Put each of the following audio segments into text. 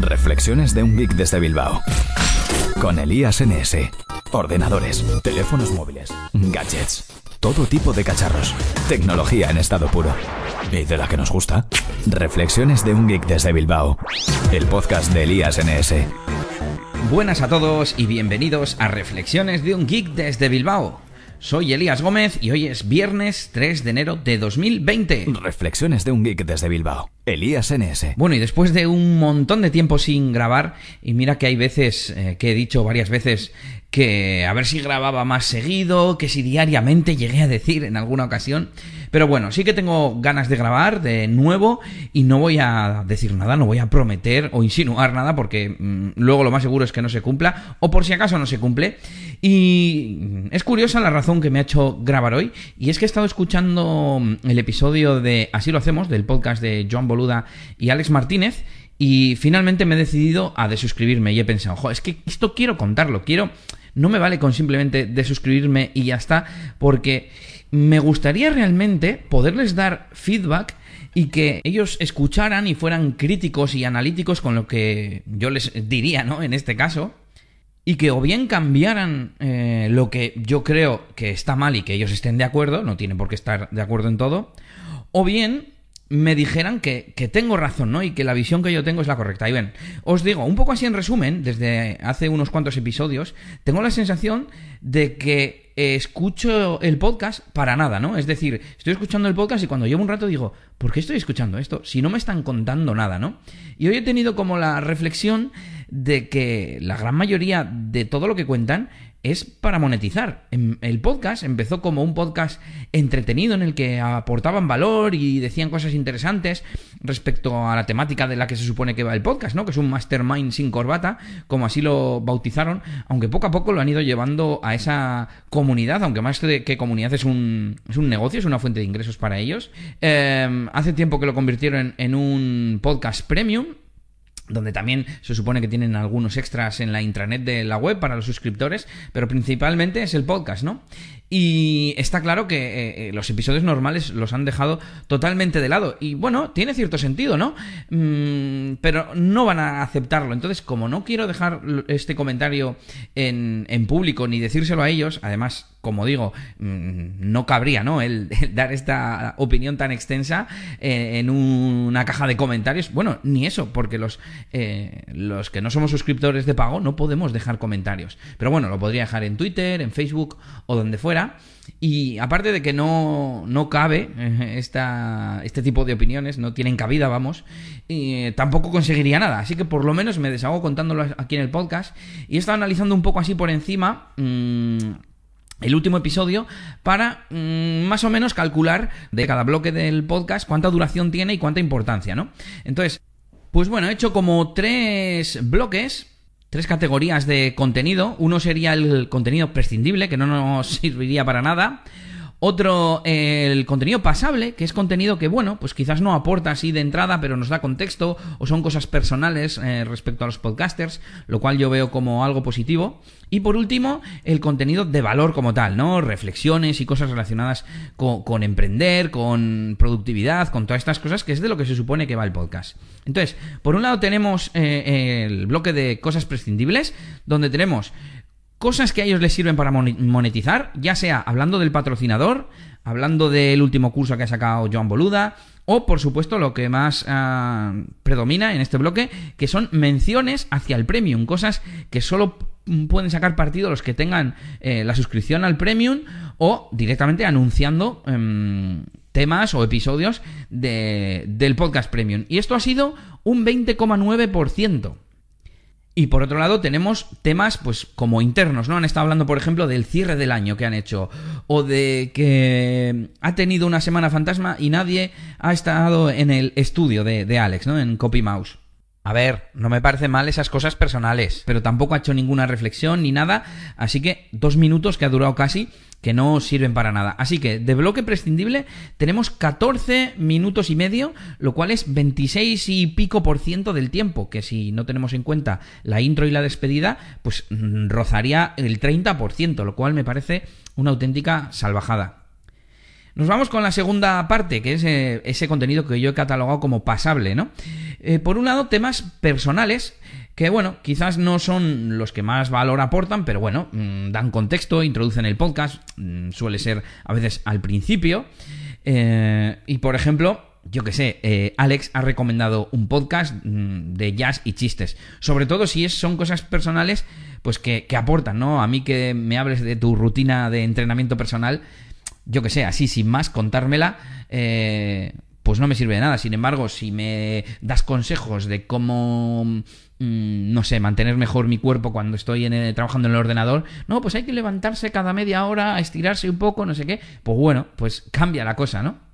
Reflexiones de un geek desde Bilbao. Con Elías NS. Ordenadores, teléfonos móviles, gadgets, todo tipo de cacharros. Tecnología en estado puro. ¿Y de la que nos gusta? Reflexiones de un geek desde Bilbao. El podcast de Elías NS. Buenas a todos y bienvenidos a Reflexiones de un geek desde Bilbao. Soy Elías Gómez y hoy es viernes 3 de enero de 2020. Reflexiones de un geek desde Bilbao. Elías NS. Bueno, y después de un montón de tiempo sin grabar, y mira que hay veces eh, que he dicho varias veces que a ver si grababa más seguido, que si diariamente llegué a decir en alguna ocasión. Pero bueno, sí que tengo ganas de grabar de nuevo y no voy a decir nada, no voy a prometer o insinuar nada porque mmm, luego lo más seguro es que no se cumpla o por si acaso no se cumple. Y es curiosa la razón que me ha hecho grabar hoy y es que he estado escuchando el episodio de Así lo hacemos, del podcast de Joan Y Alex Martínez y finalmente me he decidido a desuscribirme y he pensado, ojo, es que esto quiero contarlo, quiero... No me vale con simplemente desuscribirme y ya está, porque me gustaría realmente poderles dar feedback y que ellos escucharan y fueran críticos y analíticos con lo que yo les diría, ¿no? En este caso. Y que o bien cambiaran eh, lo que yo creo que está mal y que ellos estén de acuerdo, no tienen por qué estar de acuerdo en todo, o bien me dijeran que, que, tengo razón, ¿no? Y que la visión que yo tengo es la correcta. Y ven, os digo, un poco así en resumen, desde hace unos cuantos episodios, tengo la sensación de que escucho el podcast para nada, ¿no? Es decir, estoy escuchando el podcast y cuando llevo un rato digo, ¿por qué estoy escuchando esto? Si no me están contando nada, ¿no? Y hoy he tenido como la reflexión de que la gran mayoría de todo lo que cuentan es para monetizar. El podcast empezó como un podcast entretenido en el que aportaban valor y decían cosas interesantes respecto a la temática de la que se supone que va el podcast, ¿no? Que es un mastermind sin corbata, como así lo bautizaron, aunque poco a poco lo han ido llevando a esa comunidad, aunque más que comunidad es un, es un negocio, es una fuente de ingresos para ellos. Eh, hace tiempo que lo convirtieron en un podcast premium donde también se supone que tienen algunos extras en la intranet de la web para los suscriptores, pero principalmente es el podcast, ¿no? Y está claro que eh, los episodios normales los han dejado totalmente de lado. Y bueno, tiene cierto sentido, ¿no? Mm, pero no van a aceptarlo. Entonces, como no quiero dejar este comentario en, en público ni decírselo a ellos, además, como digo, mmm, no cabría, ¿no? El, dar esta opinión tan extensa eh, en una caja de comentarios. Bueno, ni eso, porque los, eh, los que no somos suscriptores de pago no podemos dejar comentarios. Pero bueno, lo podría dejar en Twitter, en Facebook o donde fuera. Y aparte de que no, no cabe esta, este tipo de opiniones, no tienen cabida, vamos, y tampoco conseguiría nada. Así que por lo menos me deshago contándolo aquí en el podcast. Y he estado analizando un poco así por encima. Mmm, el último episodio para mmm, más o menos calcular de cada bloque del podcast cuánta duración tiene y cuánta importancia, ¿no? Entonces, pues bueno, he hecho como tres bloques tres categorías de contenido. Uno sería el contenido prescindible, que no nos serviría para nada. Otro, el contenido pasable, que es contenido que, bueno, pues quizás no aporta así de entrada, pero nos da contexto, o son cosas personales eh, respecto a los podcasters, lo cual yo veo como algo positivo. Y por último, el contenido de valor como tal, ¿no? Reflexiones y cosas relacionadas con, con emprender, con productividad, con todas estas cosas, que es de lo que se supone que va el podcast. Entonces, por un lado tenemos eh, el bloque de cosas prescindibles, donde tenemos cosas que a ellos les sirven para monetizar, ya sea hablando del patrocinador, hablando del último curso que ha sacado Joan Boluda, o por supuesto lo que más uh, predomina en este bloque, que son menciones hacia el premium, cosas que solo pueden sacar partido los que tengan eh, la suscripción al premium o directamente anunciando eh, temas o episodios de, del podcast premium. Y esto ha sido un 20,9%. Y por otro lado tenemos temas pues como internos, ¿no? Han estado hablando, por ejemplo, del cierre del año que han hecho o de que ha tenido una semana fantasma y nadie ha estado en el estudio de, de Alex, ¿no? En Copy Mouse. A ver, no me parecen mal esas cosas personales, pero tampoco ha hecho ninguna reflexión ni nada, así que dos minutos que ha durado casi, que no sirven para nada. Así que de bloque prescindible tenemos 14 minutos y medio, lo cual es 26 y pico por ciento del tiempo, que si no tenemos en cuenta la intro y la despedida, pues rozaría el 30%, lo cual me parece una auténtica salvajada. Nos vamos con la segunda parte, que es eh, ese contenido que yo he catalogado como pasable, ¿no? Eh, por un lado, temas personales que bueno, quizás no son los que más valor aportan, pero bueno, mm, dan contexto, introducen el podcast, mm, suele ser a veces al principio. Eh, y por ejemplo, yo que sé, Alex ha recomendado un podcast mm, de jazz y chistes. Sobre todo si son cosas personales, pues que, que, aportan, ¿no? A mí que me hables de tu rutina de entrenamiento personal, yo que sé, así sin más, contármela, eh, pues no me sirve de nada. Sin embargo, si me das consejos de cómo, mm, no sé, mantener mejor mi cuerpo cuando estoy en trabajando en el ordenador, no, pues hay que levantarse cada media hora, estirarse un poco, no sé qué, pues bueno, pues cambia la cosa, ¿no?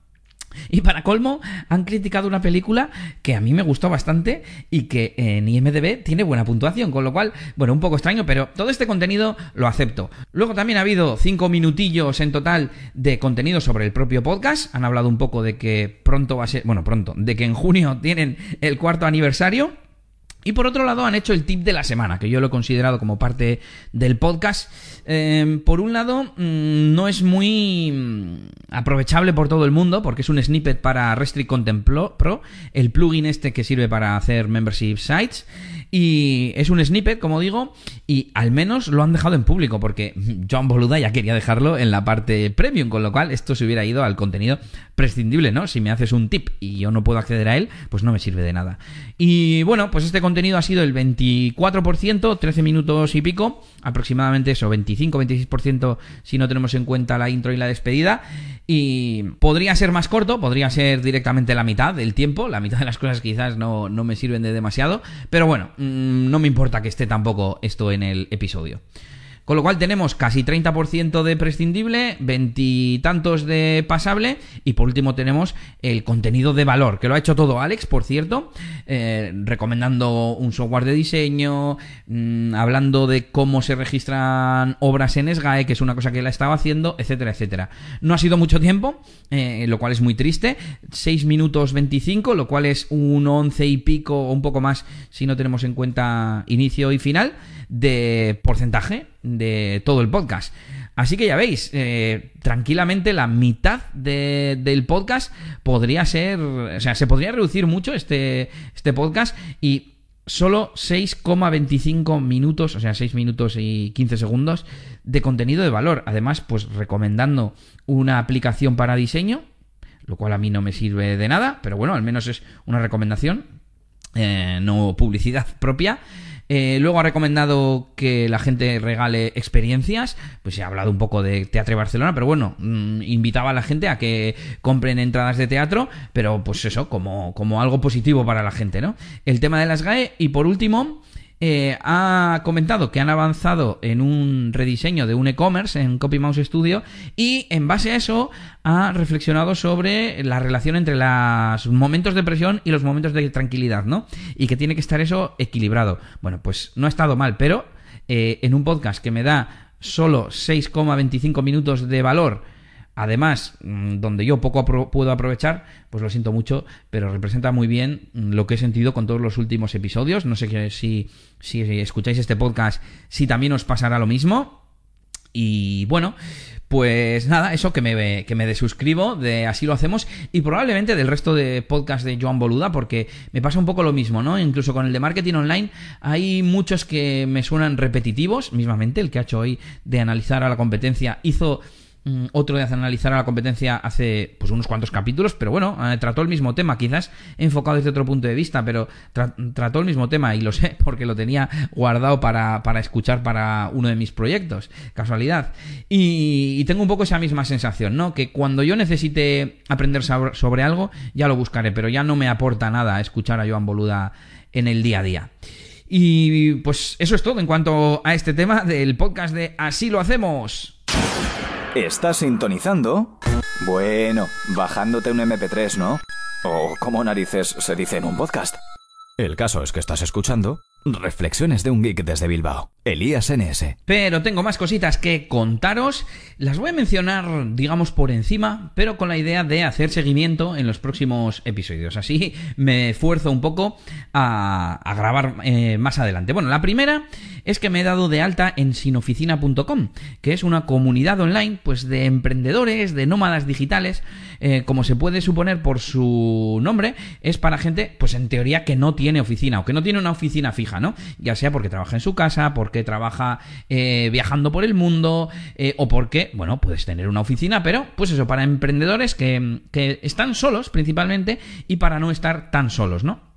Y para colmo, han criticado una película que a mí me gustó bastante y que en IMDB tiene buena puntuación, con lo cual, bueno, un poco extraño, pero todo este contenido lo acepto. Luego también ha habido cinco minutillos en total de contenido sobre el propio podcast. Han hablado un poco de que pronto va a ser, bueno, pronto, de que en junio tienen el cuarto aniversario. Y por otro lado han hecho el tip de la semana, que yo lo he considerado como parte del podcast. Em, por un lado, mm, no es muy mm, aprovechable por todo el mundo, porque es un snippet para Restrict Content Pro, el plugin este que sirve para hacer membership sites. Y es un snippet, como digo, y al menos lo han dejado en público, porque John Boluda ya quería dejarlo en la parte premium, con lo cual esto se hubiera ido al contenido prescindible, ¿no? Si me haces un tip y yo no puedo acceder a él, pues no me sirve de nada. Y bueno, pues este contenido ha sido el 24%, 13 minutos y pico, aproximadamente eso, 25-26% si no tenemos en cuenta la intro y la despedida. Y podría ser más corto, podría ser directamente la mitad del tiempo, la mitad de las cosas quizás no, no me sirven de demasiado, pero bueno, no me importa que esté tampoco esto en el episodio. Con lo cual tenemos casi 30% de prescindible, veintitantos de pasable y por último tenemos el contenido de valor, que lo ha hecho todo Alex, por cierto, eh, recomendando un software de diseño, mmm, hablando de cómo se registran obras en SGAE, que es una cosa que él ha estado haciendo, etcétera, etcétera. No ha sido mucho tiempo, eh, lo cual es muy triste, 6 minutos 25, lo cual es un 11 y pico o un poco más si no tenemos en cuenta inicio y final de porcentaje de todo el podcast. Así que ya veis, eh, tranquilamente la mitad de, del podcast podría ser, o sea, se podría reducir mucho este, este podcast y solo 6,25 minutos, o sea, 6 minutos y 15 segundos de contenido de valor. Además, pues recomendando una aplicación para diseño, lo cual a mí no me sirve de nada, pero bueno, al menos es una recomendación, eh, no publicidad propia. Eh, luego ha recomendado que la gente regale experiencias. Pues se ha hablado un poco de Teatro Barcelona, pero bueno, mmm, invitaba a la gente a que compren entradas de teatro, pero pues eso, como, como algo positivo para la gente, ¿no? El tema de las GAE. Y por último, eh, ha comentado que han avanzado en un rediseño de un e-commerce en CopyMouse Studio y en base a eso ha reflexionado sobre la relación entre los momentos de presión y los momentos de tranquilidad, ¿no? Y que tiene que estar eso equilibrado. Bueno, pues no ha estado mal, pero eh, en un podcast que me da solo 6,25 minutos de valor Además, mm, donde yo poco puedo aprovechar, pues lo siento mucho, pero representa muy bien mm, lo que he sentido con todos los últimos episodios. No sé si, si escucháis este podcast, si también os pasará lo mismo. Y bueno, pues nada, eso que me, que me desuscribo de Así lo hacemos y probablemente del resto de podcast de Joan Boluda, porque me pasa un poco lo mismo, ¿no? Incluso con el de marketing online hay muchos que me suenan repetitivos, mismamente el que ha hecho hoy de analizar a la competencia hizo otro de analizar a la competencia hace pues unos cuantos capítulos, pero bueno, eh, trató el mismo tema, quizás enfocado desde otro punto de vista, pero tra trató el mismo tema y lo sé porque lo tenía guardado para, para escuchar para uno de mis proyectos, casualidad. Y, y, tengo un poco esa misma sensación, ¿no? Que cuando yo necesite aprender sobre, sobre algo, ya lo buscaré, pero ya no me aporta nada escuchar a Joan Boluda en el día a día. Y pues eso es todo en cuanto a este tema del podcast de Así lo hacemos. ¿Estás sintonizando? Bueno, bajándote un MP3, ¿no? O como narices se dice en un podcast. El caso es que estás escuchando Reflexiones de un geek desde Bilbao. Elías NS. Pero tengo más cositas que contaros. Las voy a mencionar, digamos, por encima, pero con la idea de hacer seguimiento en los próximos episodios. Así me esfuerzo un poco a, grabar eh, más adelante. Bueno, la primera es que me he dado de alta en sinoficina.com, que es una comunidad online pues de emprendedores, de nómadas digitales, eh, como se puede suponer por su nombre, es para gente pues en teoría que no tiene oficina o que no tiene una oficina fija, ¿no? Ya sea porque trabaja en su casa, porque trabaja eh, viajando por el mundo eh, o porque, bueno, puedes tener una oficina, pero pues eso, para emprendedores que, que están solos principalmente y para no estar tan solos, ¿no?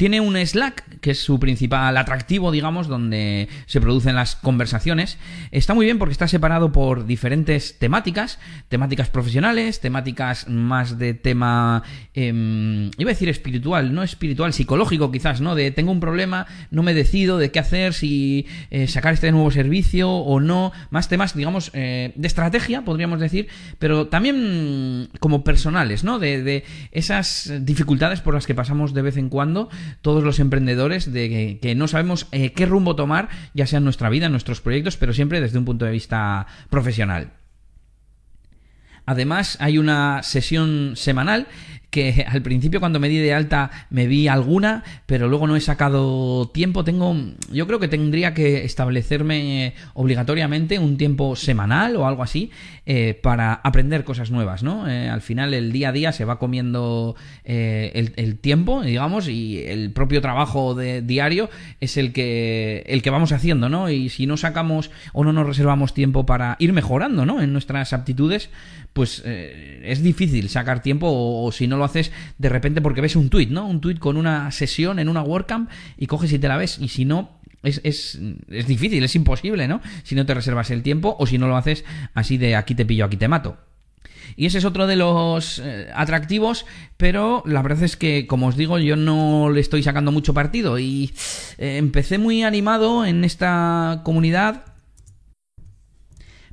Tiene un Slack, que es su principal atractivo, digamos, donde se producen las conversaciones. Está muy bien porque está separado por diferentes temáticas, temáticas profesionales, temáticas más de tema, eh, iba a decir espiritual, no espiritual, psicológico quizás, ¿no? De tengo un problema, no me decido de qué hacer, si eh, sacar este nuevo servicio o no, más temas, digamos, eh, de estrategia, podríamos decir, pero también como personales, ¿no? De, de esas dificultades por las que pasamos de vez en cuando todos los emprendedores de que, no sabemos eh, qué rumbo tomar, ya sea en nuestra vida, en nuestros proyectos, pero siempre desde un punto de vista profesional. Además, hay una sesión semanal que al principio cuando me di de alta me vi alguna, pero luego no he sacado tiempo. Tengo, yo creo que tendría que establecerme obligatoriamente un tiempo semanal o algo así eh, para aprender cosas nuevas, ¿no? Eh, al final el día a día se va comiendo eh, el, tiempo, digamos, y el propio trabajo de diario es el que el que vamos haciendo, ¿no? Y si no sacamos o no nos reservamos tiempo para ir mejorando, ¿no? En nuestras aptitudes, pues es difícil sacar tiempo o si no lo haces de repente porque ves un tweet, ¿no? Un tweet con una sesión en una WordCamp y coges y te la ves. Y si no, es, es, es, difícil, es imposible, ¿no? Si no te reservas el tiempo o si no lo haces así de aquí te pillo, aquí te mato. Y ese es otro de los eh, atractivos, pero la verdad es que, como os digo, yo no le estoy sacando mucho partido. Y eh, empecé muy animado en esta comunidad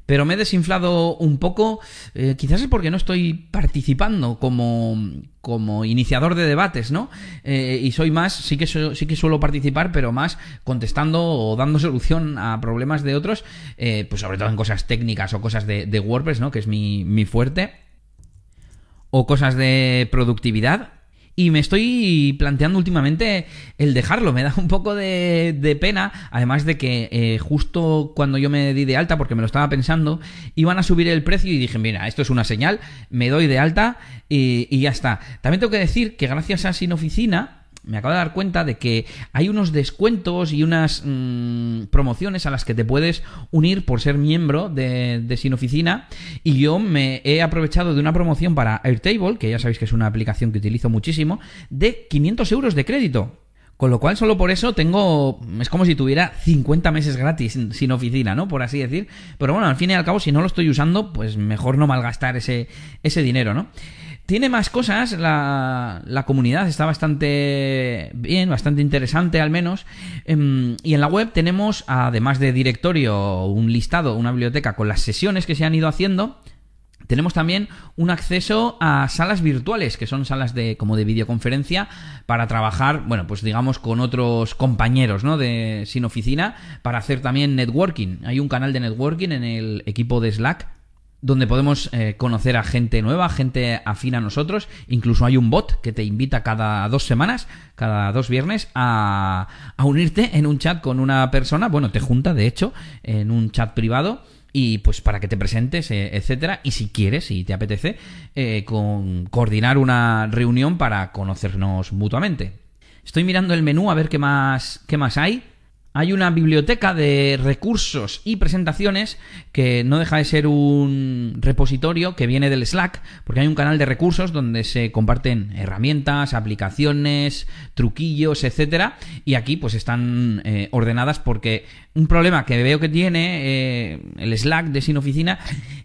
pero me he desinflado un poco, eh, quizás es porque no estoy participando como, como iniciador de debates, ¿no? Eh, y soy más, sí que, sí que suelo participar, pero más contestando o dando solución a problemas de otros, eh, pues sobre todo en cosas técnicas o cosas de, de WordPress, ¿no? Que es mi, mi fuerte. O cosas de productividad, y me estoy planteando últimamente el dejarlo. Me da un poco de, pena, además de que eh, justo cuando yo me di de alta, porque me lo estaba pensando, iban a subir el precio y dije, mira, esto es una señal, me doy de alta y, y ya está. También tengo que decir que gracias a Sin Oficina, me acabo de dar cuenta de que hay unos descuentos y unas mm, promociones a las que te puedes unir por ser miembro de, Sin Oficina. Y yo me he aprovechado de una promoción para Airtable, que ya sabéis que es una aplicación que utilizo muchísimo, de 500 euros de crédito. Con lo cual, solo por eso tengo. Es como si tuviera 50 meses gratis sin oficina, ¿no? Por así decir. Pero bueno, al fin y al cabo, si no lo estoy usando, pues mejor no malgastar ese, ese dinero, ¿no? Tiene más cosas, la, la, comunidad está bastante bien, bastante interesante al menos. Em, y en la web tenemos, además de directorio, un listado, una biblioteca con las sesiones que se han ido haciendo. Tenemos también un acceso a salas virtuales, que son salas de como de videoconferencia para trabajar, bueno, pues digamos con otros compañeros, ¿no? De sin oficina para hacer también networking. Hay un canal de networking en el equipo de Slack donde podemos eh, conocer a gente nueva, gente afín a nosotros. Incluso hay un bot que te invita cada dos semanas, cada dos viernes, a, unirte en un chat con una persona. Bueno, te junta, de hecho, en un chat privado y pues para que te presentes, eh, etcétera, y si quieres, si te apetece, eh, con coordinar una reunión para conocernos mutuamente. Estoy mirando el menú a ver qué más, qué más hay hay una biblioteca de recursos y presentaciones que no deja de ser un repositorio que viene del Slack, porque hay un canal de recursos donde se comparten herramientas, aplicaciones, truquillos, etcétera, y aquí pues están eh, ordenadas porque un problema que veo que tiene eh, el Slack de Sin Oficina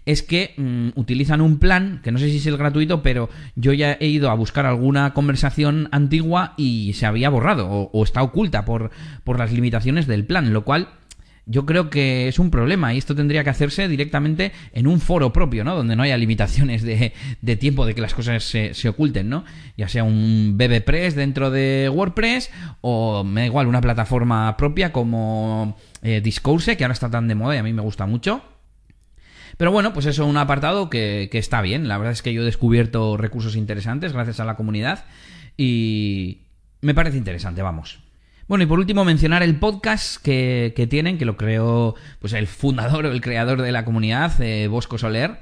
es que mm, utilizan un plan, que no sé si es el gratuito, pero yo ya he ido a buscar alguna conversación antigua y se había borrado o, está oculta por, por las limitaciones del plan, lo cual yo creo que es un problema y esto tendría que hacerse directamente en un foro propio, ¿no? Donde no haya limitaciones de, de tiempo de que las cosas se, se, oculten, ¿no? Ya sea un BBPress dentro de WordPress o me da igual, una plataforma propia como eh, Discourse, que ahora está tan de moda y a mí me gusta mucho. Pero bueno, pues eso es un apartado que, que está bien. La verdad es que yo he descubierto recursos interesantes gracias a la comunidad y me parece interesante, vamos. Bueno, y por último mencionar el podcast que, que tienen, que lo creó pues el fundador o el creador de la comunidad, eh, Bosco Soler,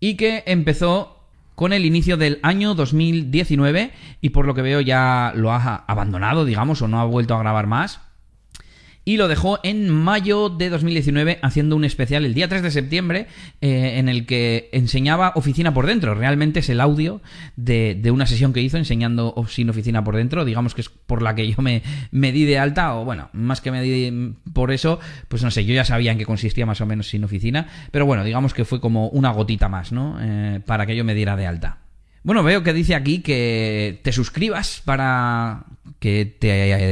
y que empezó con el inicio del año 2019 y por lo que veo ya lo ha abandonado, digamos, o no ha vuelto a grabar más y lo dejó en mayo de 2019 haciendo un especial el día 3 de septiembre eh, en el que enseñaba oficina por dentro. Realmente es el audio de, una sesión que hizo enseñando sin oficina por dentro. Digamos que es por la que yo me, me di de alta o bueno, más que me di por eso, pues no sé, yo ya sabía en qué consistía más o menos sin oficina. Pero bueno, digamos que fue como una gotita más, ¿no? Eh, para que yo me diera de alta. Bueno, veo que dice aquí que te suscribas para que te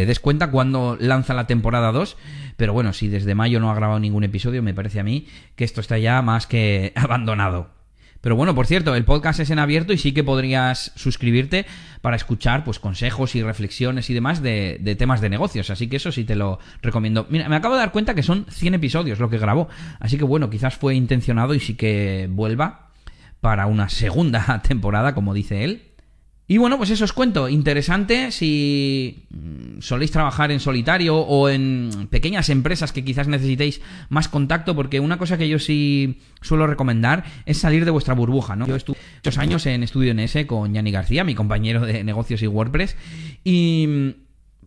des cuenta cuando lanza la temporada 2. Pero bueno, si desde mayo no ha grabado ningún episodio, me parece a mí que esto está ya más que abandonado. Pero bueno, por cierto, el podcast es en abierto y sí que podrías suscribirte para escuchar pues consejos y reflexiones y demás de, de, temas de negocios. Así que eso sí te lo recomiendo. Mira, me acabo de dar cuenta que son 100 episodios lo que grabó. Así que bueno, quizás fue intencionado y sí que vuelva para una segunda temporada, como dice él. Y bueno, pues eso os cuento. Interesante si mm, soléis trabajar en solitario o en pequeñas empresas que quizás necesitéis más contacto, porque una cosa que yo sí suelo recomendar es salir de vuestra burbuja, ¿no? Yo estuve muchos años en Estudio NS con Yanni García, mi compañero de negocios y WordPress, y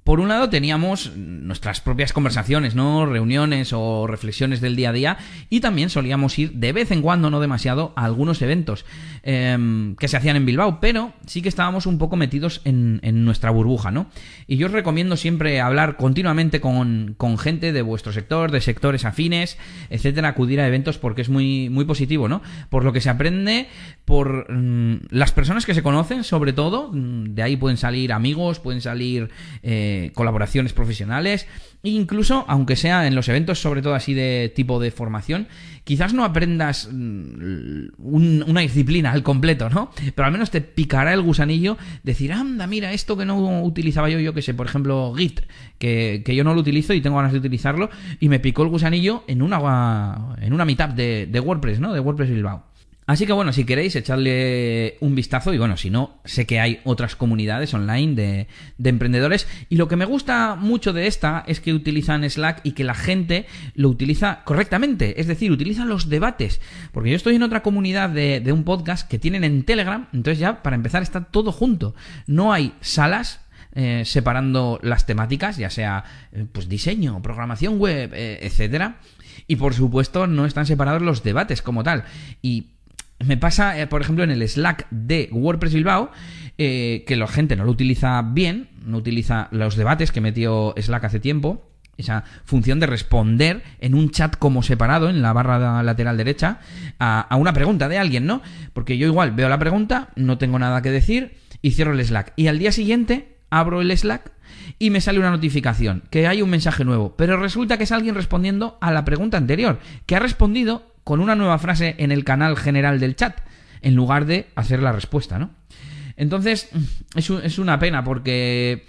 por un lado teníamos nuestras propias conversaciones, ¿no? Reuniones o reflexiones del día a día y también solíamos ir de vez en cuando, no demasiado, a algunos eventos em, que se hacían en Bilbao, pero sí que estábamos un poco metidos en, nuestra burbuja, ¿no? Y yo os recomiendo siempre hablar continuamente con, gente de vuestro sector, de sectores afines, etcétera, acudir a eventos porque es muy, muy positivo, ¿no? Por lo que se aprende, por mm, las personas que se conocen, sobre todo, mm, de ahí pueden salir amigos, pueden salir... Eh, colaboraciones profesionales, e incluso, aunque sea en los eventos, sobre todo así de tipo de formación, quizás no aprendas mm, una disciplina al completo, ¿no? Pero al menos te picará el gusanillo decir, anda, mira, esto que no utilizaba yo, yo que sé, por ejemplo, Git, que, yo no lo utilizo y tengo ganas de utilizarlo, y me picó el gusanillo en una, en una meetup de, de WordPress, ¿no? De WordPress Bilbao. Así que bueno, si queréis echarle un vistazo y bueno, si no, sé que hay otras comunidades online de, de, emprendedores y lo que me gusta mucho de esta es que utilizan Slack y que la gente lo utiliza correctamente, es decir, utilizan los debates, porque yo estoy en otra comunidad de, de un podcast que tienen en Telegram, entonces ya para empezar está todo junto, no hay salas eh, separando las temáticas, ya sea eh, pues diseño, programación web, eh, etcétera. Y por supuesto no están separados los debates como tal. Y me pasa, eh, por ejemplo, en el Slack de WordPress Bilbao, eh, que la gente no lo utiliza bien, no utiliza los debates que metió Slack hace tiempo, esa función de responder en un chat como separado, en la barra lateral derecha, a, a, una pregunta de alguien, ¿no? Porque yo igual veo la pregunta, no tengo nada que decir y cierro el Slack. Y al día siguiente abro el Slack y me sale una notificación, que hay un mensaje nuevo, pero resulta que es alguien respondiendo a la pregunta anterior, que ha respondido con una nueva frase en el canal general del chat, en lugar de hacer la respuesta, ¿no? Entonces, es, es una pena porque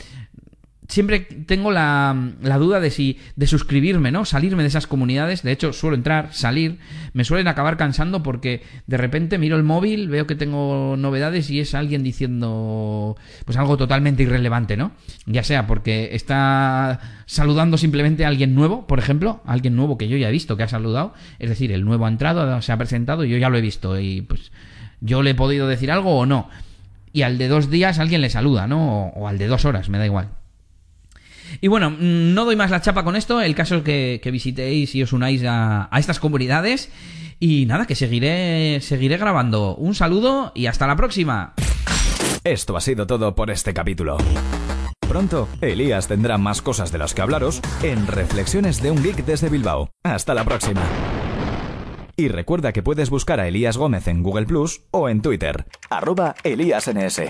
siempre tengo la, la, duda de si de suscribirme, ¿no? Salirme de esas comunidades. De hecho, suelo entrar, salir. Me suelen acabar cansando porque de repente miro el móvil, veo que tengo novedades y es alguien diciendo pues algo totalmente irrelevante, ¿no? Ya sea porque está saludando simplemente a alguien nuevo, por ejemplo, alguien nuevo que yo ya he visto que ha saludado, es decir, el nuevo ha entrado, se ha presentado y yo ya lo he visto y pues yo le he podido decir algo o no. Y al de dos días alguien le saluda, ¿no? o al de dos horas, me da igual. Y bueno, no doy más la chapa con esto. El caso es que, visitéis y os unáis a, a, estas comunidades. Y nada, que seguiré, seguiré grabando. Un saludo y hasta la próxima. Esto ha sido todo por este capítulo. Pronto, Elías tendrá más cosas de las que hablaros en Reflexiones de un Geek desde Bilbao. Hasta la próxima. Y recuerda que puedes buscar a Elías Gómez en Google Plus o en Twitter, arroba ElíasNS.